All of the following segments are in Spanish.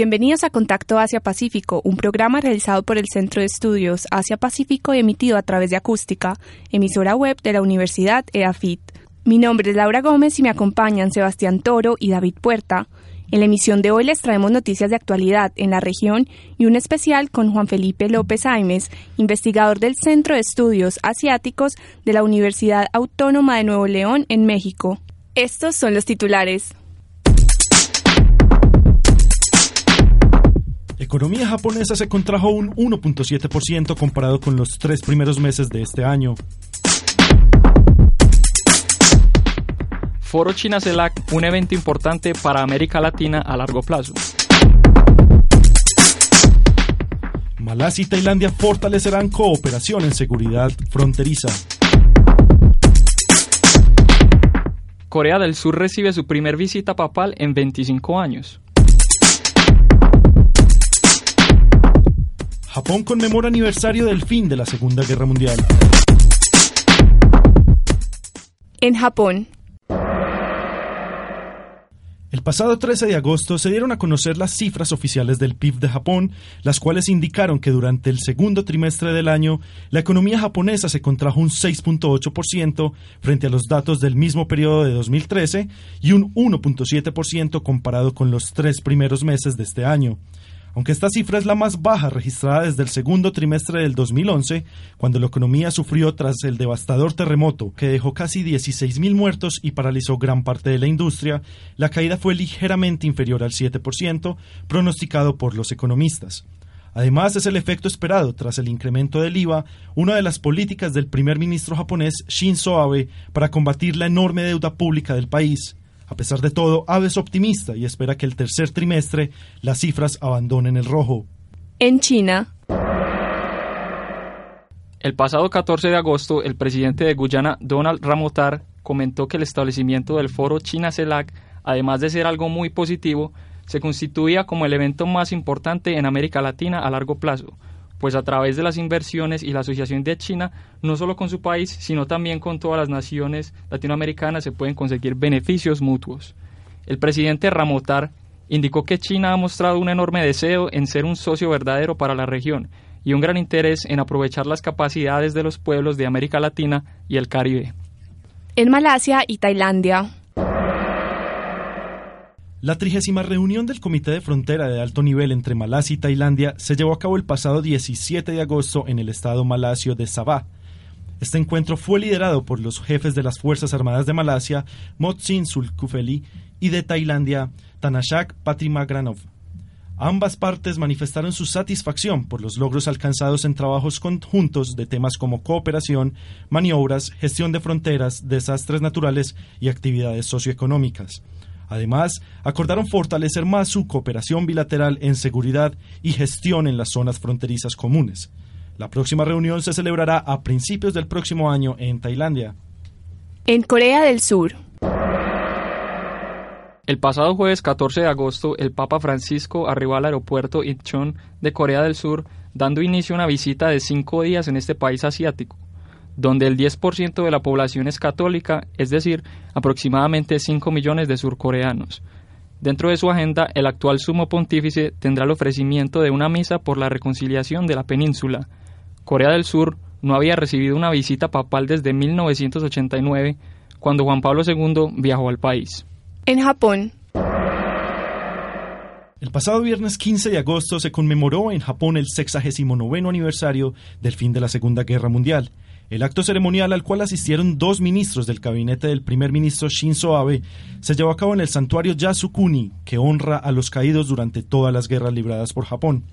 Bienvenidos a Contacto Asia-Pacífico, un programa realizado por el Centro de Estudios Asia-Pacífico y emitido a través de Acústica, emisora web de la Universidad EAFIT. Mi nombre es Laura Gómez y me acompañan Sebastián Toro y David Puerta. En la emisión de hoy les traemos noticias de actualidad en la región y un especial con Juan Felipe López Aimes, investigador del Centro de Estudios Asiáticos de la Universidad Autónoma de Nuevo León en México. Estos son los titulares. Economía japonesa se contrajo un 1.7% comparado con los tres primeros meses de este año. Foro China CELAC, un evento importante para América Latina a largo plazo. Malasia y Tailandia fortalecerán cooperación en seguridad fronteriza. Corea del Sur recibe su primer visita papal en 25 años. Japón conmemora aniversario del fin de la Segunda Guerra Mundial. En Japón. El pasado 13 de agosto se dieron a conocer las cifras oficiales del PIB de Japón, las cuales indicaron que durante el segundo trimestre del año la economía japonesa se contrajo un 6.8% frente a los datos del mismo periodo de 2013 y un 1.7% comparado con los tres primeros meses de este año aunque esta cifra es la más baja registrada desde el segundo trimestre del 2011, cuando la economía sufrió tras el devastador terremoto que dejó casi 16.000 muertos y paralizó gran parte de la industria, la caída fue ligeramente inferior al 7%, pronosticado por los economistas. Además, es el efecto esperado tras el incremento del IVA, una de las políticas del primer ministro japonés Shinzo Abe para combatir la enorme deuda pública del país. A pesar de todo, Abe es optimista y espera que el tercer trimestre las cifras abandonen el rojo. En China. El pasado 14 de agosto, el presidente de Guyana, Donald Ramotar, comentó que el establecimiento del foro China-CELAC, además de ser algo muy positivo, se constituía como el evento más importante en América Latina a largo plazo, pues a través de las inversiones y la asociación de China, no solo con su país, sino también con todas las naciones latinoamericanas se pueden conseguir beneficios mutuos. El presidente Ramotar indicó que China ha mostrado un enorme deseo en ser un socio verdadero para la región y un gran interés en aprovechar las capacidades de los pueblos de América Latina y el Caribe. En Malasia y Tailandia, la trigésima reunión del Comité de Frontera de alto nivel entre Malasia y Tailandia se llevó a cabo el pasado 17 de agosto en el estado malasio de Sabah. Este encuentro fue liderado por los jefes de las Fuerzas Armadas de Malasia, Motsin Sulkufeli, y de Tailandia, Tanashak Patimagranov. Ambas partes manifestaron su satisfacción por los logros alcanzados en trabajos conjuntos de temas como cooperación, maniobras, gestión de fronteras, desastres naturales y actividades socioeconómicas. Además, acordaron fortalecer más su cooperación bilateral en seguridad y gestión en las zonas fronterizas comunes. La próxima reunión se celebrará a principios del próximo año en Tailandia. En Corea del Sur. El pasado jueves 14 de agosto, el Papa Francisco arribó al aeropuerto Incheon de Corea del Sur, dando inicio a una visita de cinco días en este país asiático donde el 10% de la población es católica, es decir, aproximadamente 5 millones de surcoreanos. Dentro de su agenda, el actual sumo pontífice tendrá el ofrecimiento de una misa por la reconciliación de la península. Corea del Sur no había recibido una visita papal desde 1989, cuando Juan Pablo II viajó al país. En Japón. El pasado viernes 15 de agosto se conmemoró en Japón el 69 aniversario del fin de la Segunda Guerra Mundial. El acto ceremonial al cual asistieron dos ministros del gabinete del primer ministro Shinzo Abe se llevó a cabo en el santuario Yasukuni, que honra a los caídos durante todas las guerras libradas por Japón.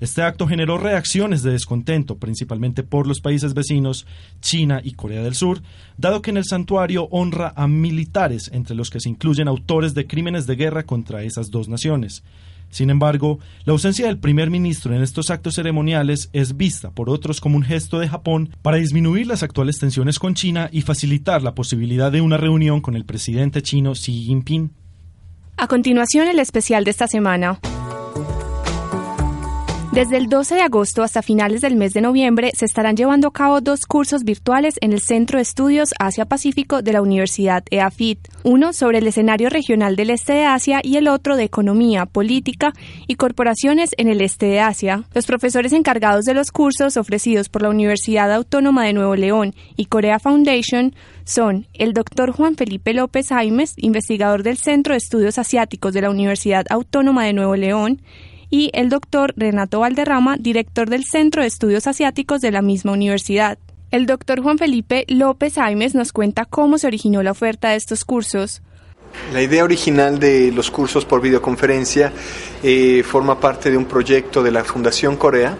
Este acto generó reacciones de descontento, principalmente por los países vecinos, China y Corea del Sur, dado que en el santuario honra a militares, entre los que se incluyen autores de crímenes de guerra contra esas dos naciones. Sin embargo, la ausencia del primer ministro en estos actos ceremoniales es vista por otros como un gesto de Japón para disminuir las actuales tensiones con China y facilitar la posibilidad de una reunión con el presidente chino Xi Jinping. A continuación, el especial de esta semana. Desde el 12 de agosto hasta finales del mes de noviembre se estarán llevando a cabo dos cursos virtuales en el Centro de Estudios Asia-Pacífico de la Universidad EAFIT, uno sobre el escenario regional del este de Asia y el otro de Economía, Política y Corporaciones en el este de Asia. Los profesores encargados de los cursos ofrecidos por la Universidad Autónoma de Nuevo León y Corea Foundation son el doctor Juan Felipe López Jaimes, investigador del Centro de Estudios Asiáticos de la Universidad Autónoma de Nuevo León, y el doctor Renato Valderrama, director del Centro de Estudios Asiáticos de la misma universidad. El doctor Juan Felipe López Jaimes nos cuenta cómo se originó la oferta de estos cursos. La idea original de los cursos por videoconferencia eh, forma parte de un proyecto de la Fundación Corea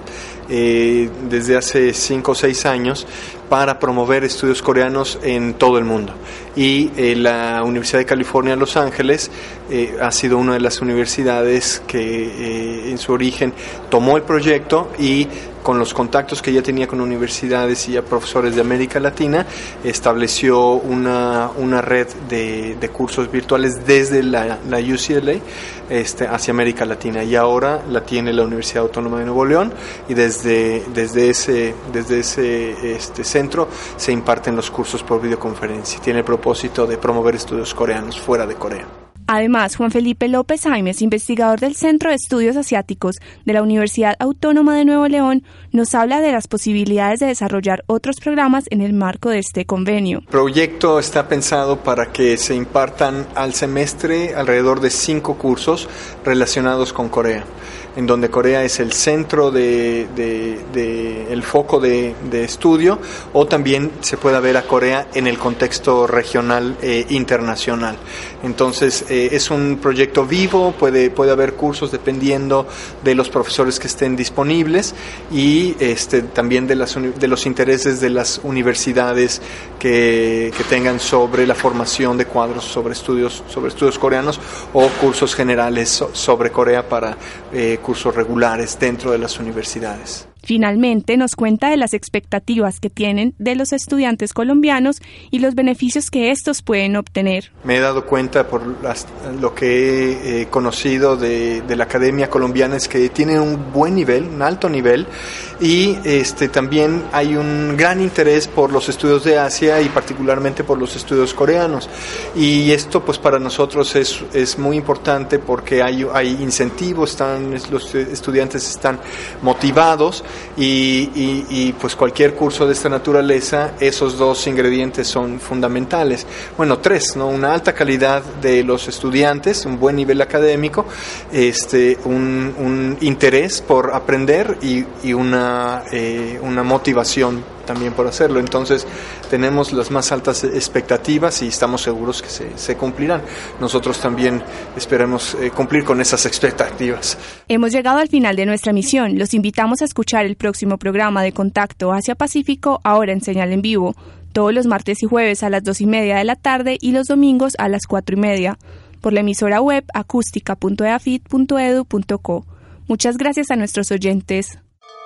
eh, desde hace cinco o seis años para promover estudios coreanos en todo el mundo. Y eh, la Universidad de California Los Ángeles eh, ha sido una de las universidades que en su origen tomó el proyecto y con los contactos que ya tenía con universidades y a profesores de América Latina, estableció una, una red de, de, cursos virtuales desde la, la UCLA este, hacia América Latina y ahora la tiene la Universidad Autónoma de Nuevo León y desde, desde ese, desde ese este, centro se imparten los cursos por videoconferencia. Tiene el propósito de promover estudios coreanos fuera de Corea. Además, Juan Felipe López Jaimes, investigador del Centro de Estudios Asiáticos de la Universidad Autónoma de Nuevo León, nos habla de las posibilidades de desarrollar otros programas en el marco de este convenio. El proyecto está pensado para que se impartan al semestre alrededor de cinco cursos relacionados con Corea en donde Corea es el centro de, el foco de, estudio, o también se pueda ver a Corea en el contexto regional e internacional. Entonces eh, es un proyecto vivo, puede, puede haber cursos dependiendo de los profesores que estén disponibles y este, también de, las, de los intereses de las universidades que, que tengan sobre la formación de cuadros sobre estudios, sobre estudios coreanos o cursos generales sobre Corea para eh, cursos regulares dentro de las universidades. Finalmente, nos cuenta de las expectativas que tienen de los estudiantes colombianos y los beneficios que estos pueden obtener. Me he dado cuenta por lo que he conocido de, la Academia Colombiana es que tiene un buen nivel, un alto nivel, y este, también hay un gran interés por los estudios de Asia y particularmente por los estudios coreanos. Y esto pues para nosotros es, es muy importante porque hay, hay incentivos, están, los estudiantes están motivados y, pues cualquier curso de esta naturaleza, esos dos ingredientes son fundamentales. Bueno, tres, ¿no? Una alta calidad de los estudiantes, un buen nivel académico, este, un, interés por aprender y, y una, eh, una motivación también por hacerlo. Entonces tenemos las más altas expectativas y estamos seguros que se, cumplirán. Nosotros también esperamos eh, cumplir con esas expectativas. Hemos llegado al final de nuestra misión. Los invitamos a escuchar el próximo programa de Contacto Asia-Pacífico ahora en señal en vivo, todos los martes y jueves a las dos y media de la tarde y los domingos a las cuatro y media, por la emisora web acústica.eafit.edu.co. Muchas gracias a nuestros oyentes.